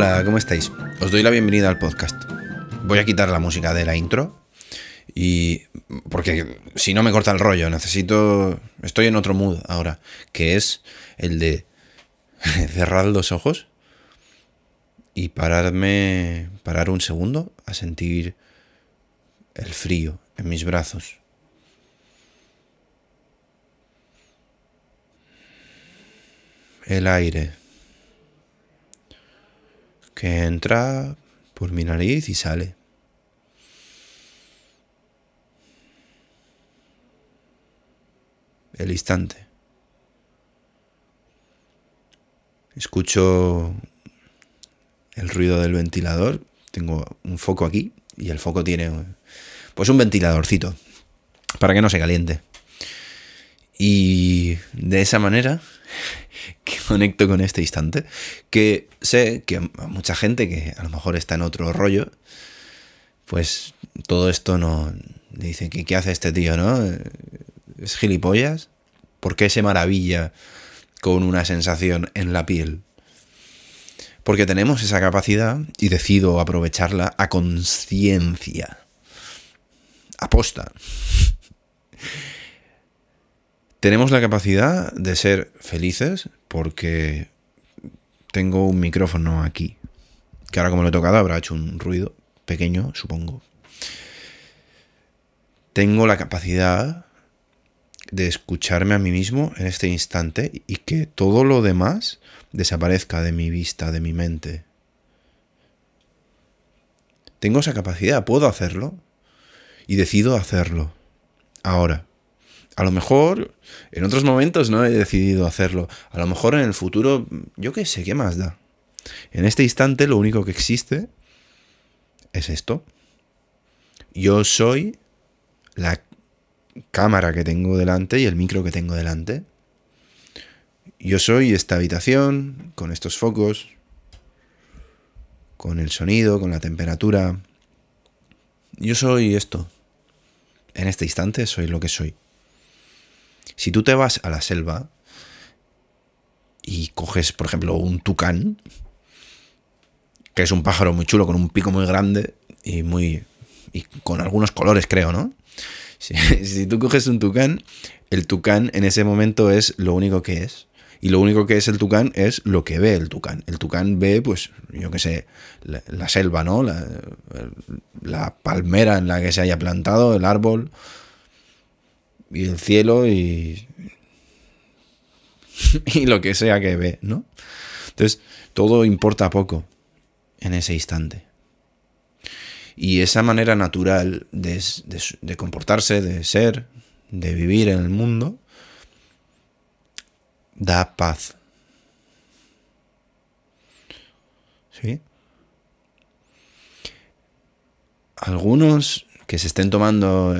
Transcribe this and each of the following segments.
Hola, ¿cómo estáis? Os doy la bienvenida al podcast. Voy a quitar la música de la intro y porque si no me corta el rollo, necesito estoy en otro mood ahora, que es el de cerrar los ojos y pararme parar un segundo a sentir el frío en mis brazos. El aire que entra por mi nariz y sale. El instante. Escucho el ruido del ventilador. Tengo un foco aquí y el foco tiene pues un ventiladorcito para que no se caliente. Y de esa manera que conecto con este instante, que sé que mucha gente que a lo mejor está en otro rollo, pues todo esto no dice qué hace este tío, ¿no? Es gilipollas. ¿Por qué se maravilla con una sensación en la piel? Porque tenemos esa capacidad y decido aprovecharla a conciencia. Aposta. Tenemos la capacidad de ser felices porque tengo un micrófono aquí. Que ahora como lo he tocado habrá hecho un ruido pequeño, supongo. Tengo la capacidad de escucharme a mí mismo en este instante y que todo lo demás desaparezca de mi vista, de mi mente. Tengo esa capacidad, puedo hacerlo y decido hacerlo. Ahora. A lo mejor en otros momentos no he decidido hacerlo. A lo mejor en el futuro, yo qué sé, ¿qué más da? En este instante lo único que existe es esto. Yo soy la cámara que tengo delante y el micro que tengo delante. Yo soy esta habitación con estos focos, con el sonido, con la temperatura. Yo soy esto. En este instante soy lo que soy. Si tú te vas a la selva y coges, por ejemplo, un tucán, que es un pájaro muy chulo con un pico muy grande y muy y con algunos colores, creo, ¿no? Si, tú coges un tucán, el tucán en ese momento es lo único que es. Y lo único que es el tucán es lo que ve el tucán. El tucán ve, pues, yo qué sé, la, selva, ¿no? La, palmera en la que se haya plantado, el árbol, y el cielo y, y lo que sea que ve, ¿no? Entonces, todo importa poco en ese instante. Y esa manera natural de, de, de, comportarse, de ser, de vivir en el mundo, da paz. ¿Sí? Algunos que se estén tomando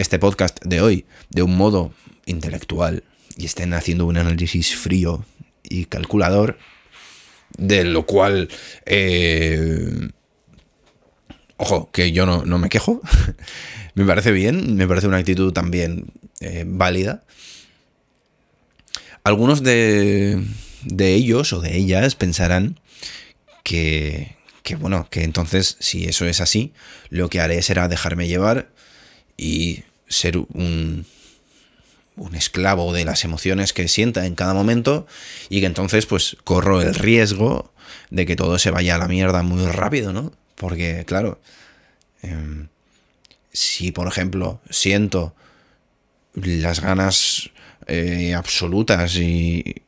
este podcast de hoy de un modo intelectual y estén haciendo un análisis frío y calculador, de lo cual, eh, ojo, que yo no, no me quejo, me parece bien, me parece una actitud también eh, válida. Algunos de, de ellos o de ellas pensarán que, que, bueno, que entonces, si eso es así, lo que haré será dejarme llevar y ser un, un esclavo de las emociones que sienta en cada momento y que entonces pues corro el riesgo de que todo se vaya a la mierda muy rápido, ¿no? Porque claro, eh, si por ejemplo siento las ganas eh, absolutas y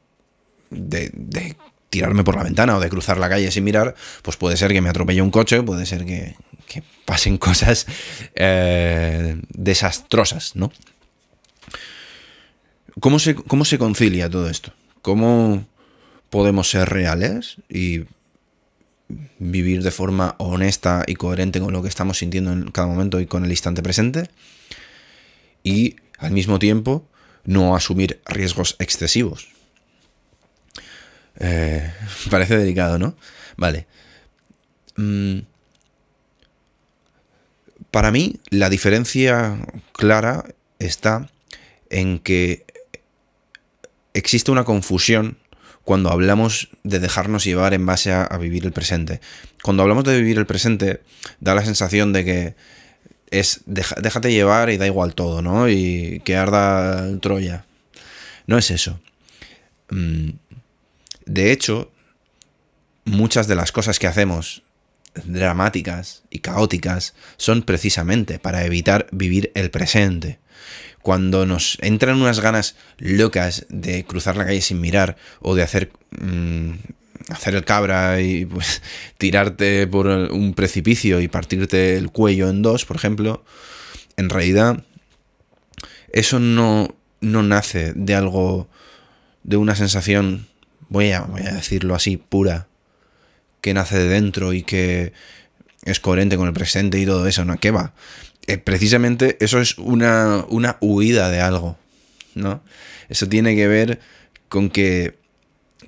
de, de, tirarme por la ventana o de cruzar la calle sin mirar, pues puede ser que me atropelle un coche, puede ser que, que pasen cosas eh, desastrosas, ¿no? ¿Cómo se, ¿Cómo se concilia todo esto? ¿Cómo podemos ser reales y vivir de forma honesta y coherente con lo que estamos sintiendo en cada momento y con el instante presente? Y al mismo tiempo no asumir riesgos excesivos. Eh, parece delicado, ¿no? Vale. Mm. Para mí, la diferencia clara está en que existe una confusión cuando hablamos de dejarnos llevar en base a, vivir el presente. Cuando hablamos de vivir el presente, da la sensación de que es déjate llevar y da igual todo, ¿no? Y que arda Troya. No es eso. Mm, de hecho, muchas de las cosas que hacemos dramáticas y caóticas son precisamente para evitar vivir el presente. Cuando nos entran unas ganas locas de cruzar la calle sin mirar o de hacer mm, hacer el cabra y pues, tirarte por un precipicio y partirte el cuello en dos, por ejemplo, en realidad eso no, no nace de algo, de una sensación, voy a, voy a decirlo así, pura, que nace de dentro y que es coherente con el presente y todo eso, ¿no? ¿Qué va? Eh, precisamente eso es una, una huida de algo, ¿no? Eso tiene que ver con que,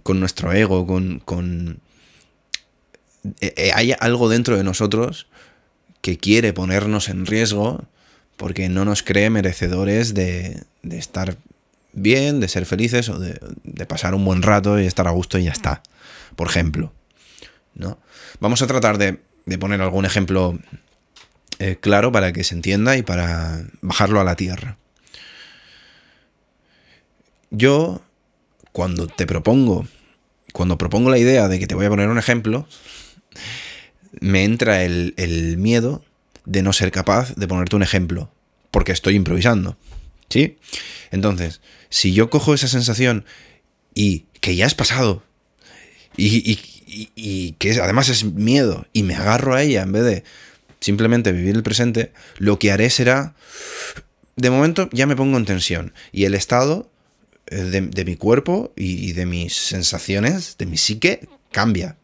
con nuestro ego, con, con eh, eh, hay algo dentro de nosotros que quiere ponernos en riesgo porque no nos cree merecedores de, de estar bien, de ser felices o de, de, pasar un buen rato y estar a gusto y ya está. Por ejemplo. ¿No? Vamos a tratar de, poner algún ejemplo eh, claro para que se entienda y para bajarlo a la tierra. Yo, cuando te propongo, cuando propongo la idea de que te voy a poner un ejemplo, me entra el, el miedo de no ser capaz de ponerte un ejemplo, porque estoy improvisando. ¿Sí? Entonces, si yo cojo esa sensación y que ya has pasado, y, y, que además es miedo y me agarro a ella en vez de simplemente vivir el presente, lo que haré será, de momento ya me pongo en tensión y el estado eh, de, mi cuerpo y, de mis sensaciones, de mi psique, cambia.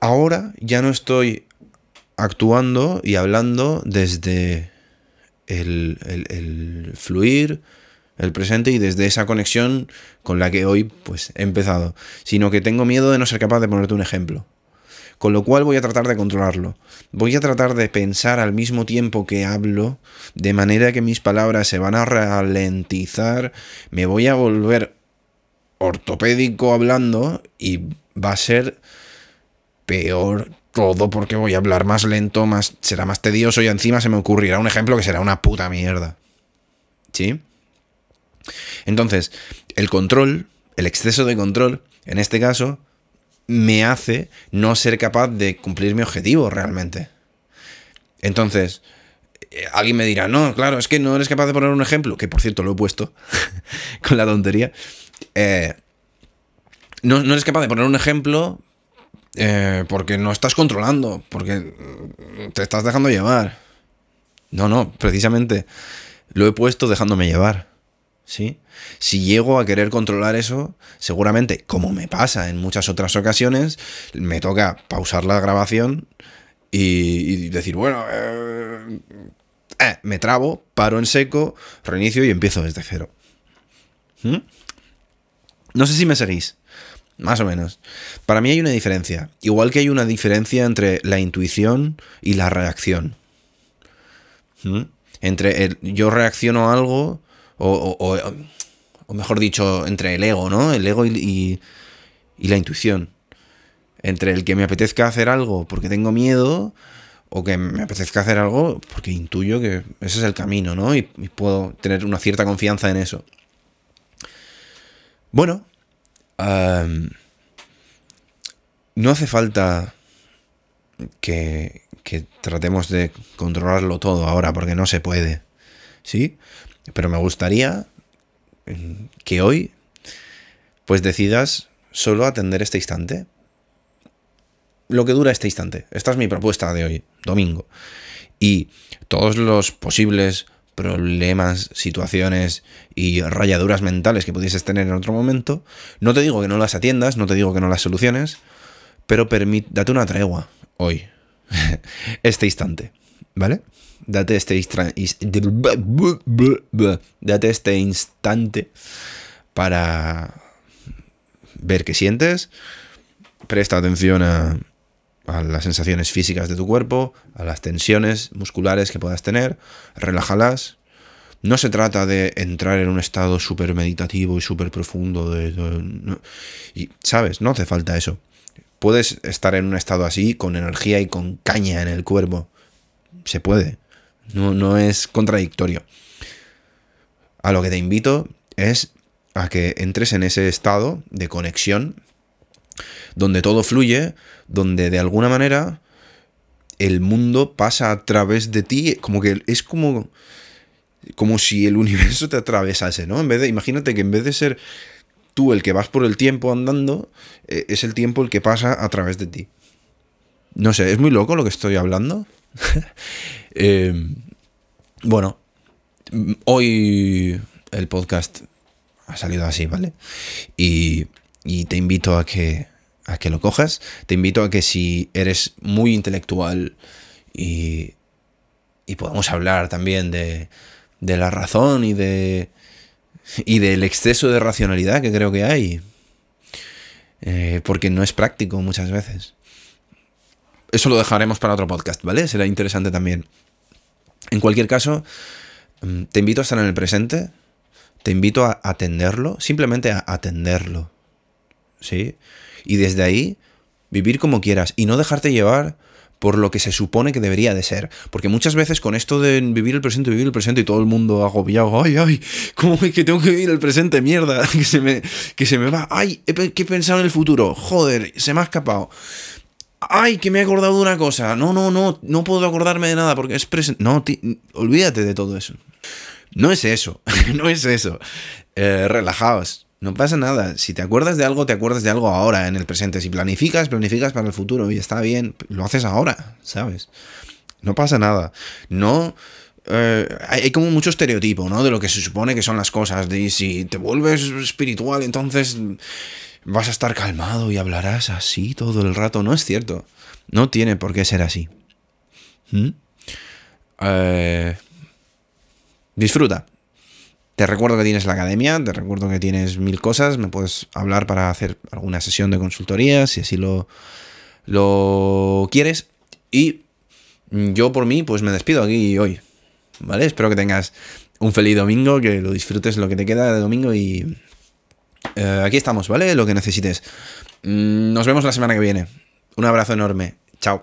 Ahora ya no estoy actuando y hablando desde el, el fluir, el presente y desde esa conexión con la que hoy pues he empezado, sino que tengo miedo de no ser capaz de ponerte un ejemplo. Con lo cual voy a tratar de controlarlo. Voy a tratar de pensar al mismo tiempo que hablo, de manera que mis palabras se van a ralentizar, me voy a volver ortopédico hablando y va a ser peor todo porque voy a hablar más lento, más será más tedioso y encima se me ocurrirá un ejemplo que será una puta mierda. ¿Sí? Entonces, el control, el exceso de control, en este caso, me hace no ser capaz de cumplir mi objetivo realmente. Entonces, eh, alguien me dirá, no, claro, es que no eres capaz de poner un ejemplo, que por cierto lo he puesto con la tontería. Eh, no, eres capaz de poner un ejemplo eh, porque no estás controlando, porque te estás dejando llevar. No, no, precisamente lo he puesto dejándome llevar. ¿Sí? Si llego a querer controlar eso, seguramente, como me pasa en muchas otras ocasiones, me toca pausar la grabación y, decir, bueno, eh, eh, me trabo, paro en seco, reinicio y empiezo desde cero. ¿Mm? No sé si me seguís. Más o menos. Para mí hay una diferencia. Igual que hay una diferencia entre la intuición y la reacción. ¿Mm? Entre el, yo reacciono a algo o, o, mejor dicho, entre el ego, ¿no? El ego y, y, la intuición. Entre el que me apetezca hacer algo porque tengo miedo o que me apetezca hacer algo porque intuyo que ese es el camino, ¿no? Y, puedo tener una cierta confianza en eso. Bueno, no hace falta que, que, tratemos de controlarlo todo ahora porque no se puede, ¿sí? Pero me gustaría mm, que hoy pues decidas solo atender este instante. Lo que dura este instante. Esta es mi propuesta de hoy, domingo. Y todos los posibles problemas, situaciones y rayaduras mentales que pudieses tener en otro momento, no te digo que no las atiendas, no te digo que no las soluciones, pero date una tregua hoy, este instante, ¿vale? Date este, date este instante para ver qué sientes. Presta atención a, a las sensaciones físicas de tu cuerpo, a las tensiones musculares que puedas tener. Relájalas. No se trata de entrar en un estado súper meditativo y súper profundo. De, y, ¿sabes? No hace falta eso. Puedes estar en un estado así, con energía y con caña en el cuerpo. Se puede. No, no es contradictorio. A lo que te invito es a que entres en ese estado de conexión donde todo fluye, donde de alguna manera el mundo pasa a través de ti, como que es como como si el universo te atravesase, ¿no? En vez de imagínate que en vez de ser tú el que vas por el tiempo andando, eh, es el tiempo el que pasa a través de ti. No sé, es muy loco lo que estoy hablando. Eh, bueno, hoy el podcast ha salido así, ¿vale? Y, y te invito a que a que lo cojas. Te invito a que si eres muy intelectual y, y podemos hablar también de, de la razón y de y del exceso de racionalidad que creo que hay. Eh, porque no es práctico muchas veces. Eso lo dejaremos para otro podcast, ¿vale? Será interesante también. En cualquier caso, mm, te invito a estar en el presente, te invito a atenderlo, simplemente a atenderlo. ¿Sí? Y desde ahí, vivir como quieras y no dejarte llevar por lo que se supone que debería de ser. Porque muchas veces con esto de vivir el presente, vivir el presente y todo el mundo agobiado, ay, ay, ¿cómo es que tengo que vivir el presente? Mierda, que se me, que se me va, ay, ¿qué he pensado en el futuro? Joder, se me ha escapado. Ay, que me he acordado de una cosa. No, no, no, no puedo acordarme de nada porque es presente. No, olvídate de todo eso. No es eso, no es eso. Eh, relajaos no pasa nada. Si te acuerdas de algo, te acuerdas de algo ahora, en el presente. Si planificas, planificas para el futuro y está bien, lo haces ahora, ¿sabes? No pasa nada. No. Eh, hay como mucho estereotipo, ¿no? De lo que se supone que son las cosas. De si te vuelves espiritual, entonces vas a estar calmado y hablarás así todo el rato. No es cierto. No tiene por qué ser así. ¿Mm? Eh, disfruta. Te recuerdo que tienes la academia, te recuerdo que tienes mil cosas, me puedes hablar para hacer alguna sesión de consultoría, si así lo, lo quieres. Y yo por mí, pues me despido aquí hoy. ¿Vale? Espero que tengas un feliz domingo, que lo disfrutes lo que te queda de domingo y eh, aquí estamos, ¿vale? Lo que necesites. Mm, nos vemos la semana que viene. Un abrazo enorme. Chao.